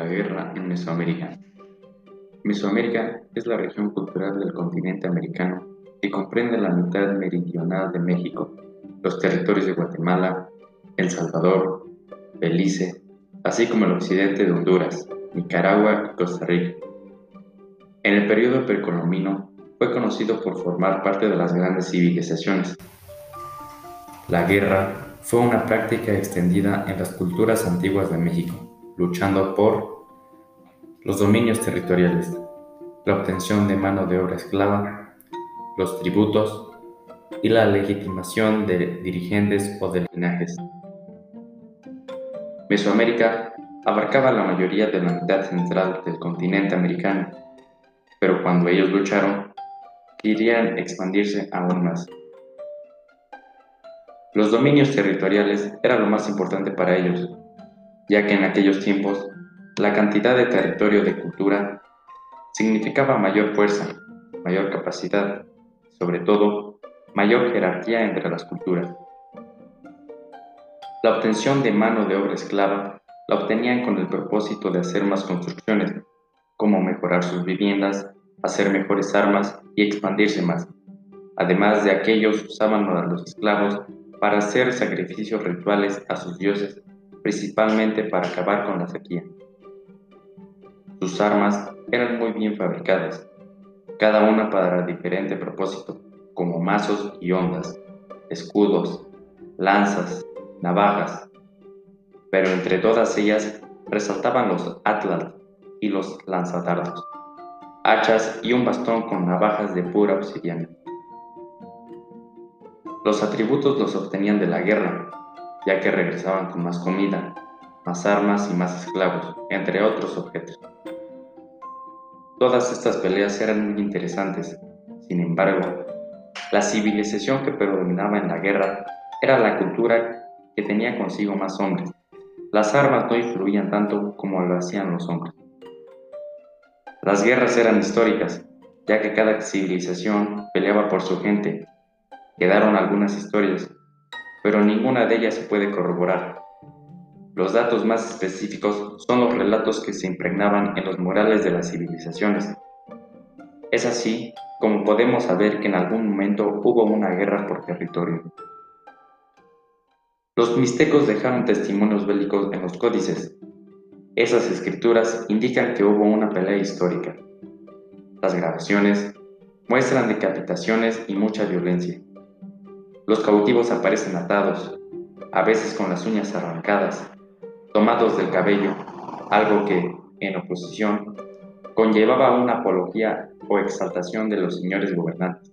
la guerra en Mesoamérica. Mesoamérica es la región cultural del continente americano que comprende la mitad meridional de México, los territorios de Guatemala, El Salvador, Belice, así como el occidente de Honduras, Nicaragua y Costa Rica. En el periodo precolombino fue conocido por formar parte de las grandes civilizaciones. La guerra fue una práctica extendida en las culturas antiguas de México, luchando por los dominios territoriales, la obtención de mano de obra esclava, los tributos y la legitimación de dirigentes o de linajes. Mesoamérica abarcaba la mayoría de la mitad central del continente americano, pero cuando ellos lucharon, querían expandirse aún más. Los dominios territoriales eran lo más importante para ellos, ya que en aquellos tiempos la cantidad de territorio de cultura significaba mayor fuerza, mayor capacidad, sobre todo mayor jerarquía entre las culturas. La obtención de mano de obra esclava la obtenían con el propósito de hacer más construcciones, como mejorar sus viviendas, hacer mejores armas y expandirse más. Además de aquellos usaban a los esclavos para hacer sacrificios rituales a sus dioses, principalmente para acabar con la sequía. Sus armas eran muy bien fabricadas, cada una para diferente propósito, como mazos y ondas, escudos, lanzas, navajas, pero entre todas ellas resaltaban los atlas y los lanzadardos, hachas y un bastón con navajas de pura obsidiana. Los atributos los obtenían de la guerra, ya que regresaban con más comida, más armas y más esclavos, entre otros objetos. Todas estas peleas eran muy interesantes, sin embargo, la civilización que predominaba en la guerra era la cultura que tenía consigo más hombres. Las armas no influían tanto como lo hacían los hombres. Las guerras eran históricas, ya que cada civilización peleaba por su gente Quedaron algunas historias, pero ninguna de ellas se puede corroborar. Los datos más específicos son los relatos que se impregnaban en los murales de las civilizaciones. Es así como podemos saber que en algún momento hubo una guerra por territorio. Los mixtecos dejaron testimonios bélicos en los códices. Esas escrituras indican que hubo una pelea histórica. Las grabaciones muestran decapitaciones y mucha violencia. Los cautivos aparecen atados, a veces con las uñas arrancadas, tomados del cabello, algo que, en oposición, conllevaba una apología o exaltación de los señores gobernantes.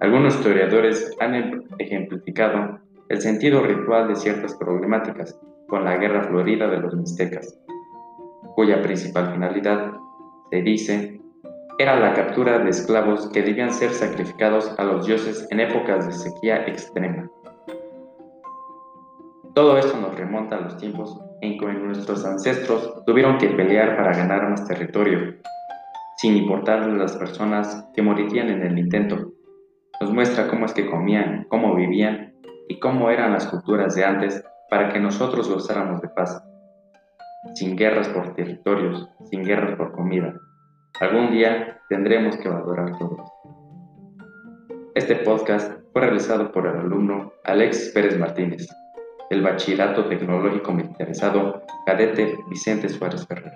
Algunos historiadores han ejemplificado el sentido ritual de ciertas problemáticas con la guerra florida de los mixtecas, cuya principal finalidad, se dice, era la captura de esclavos que debían ser sacrificados a los dioses en épocas de sequía extrema. Todo esto nos remonta a los tiempos en que nuestros ancestros tuvieron que pelear para ganar más territorio, sin importar las personas que morirían en el intento. Nos muestra cómo es que comían, cómo vivían y cómo eran las culturas de antes para que nosotros gozáramos de paz, sin guerras por territorios, sin guerras por comida. Algún día tendremos que valorar todo. Este podcast fue realizado por el alumno Alex Pérez Martínez, el Bachillerato Tecnológico Militarizado Cadete Vicente Suárez Ferrer.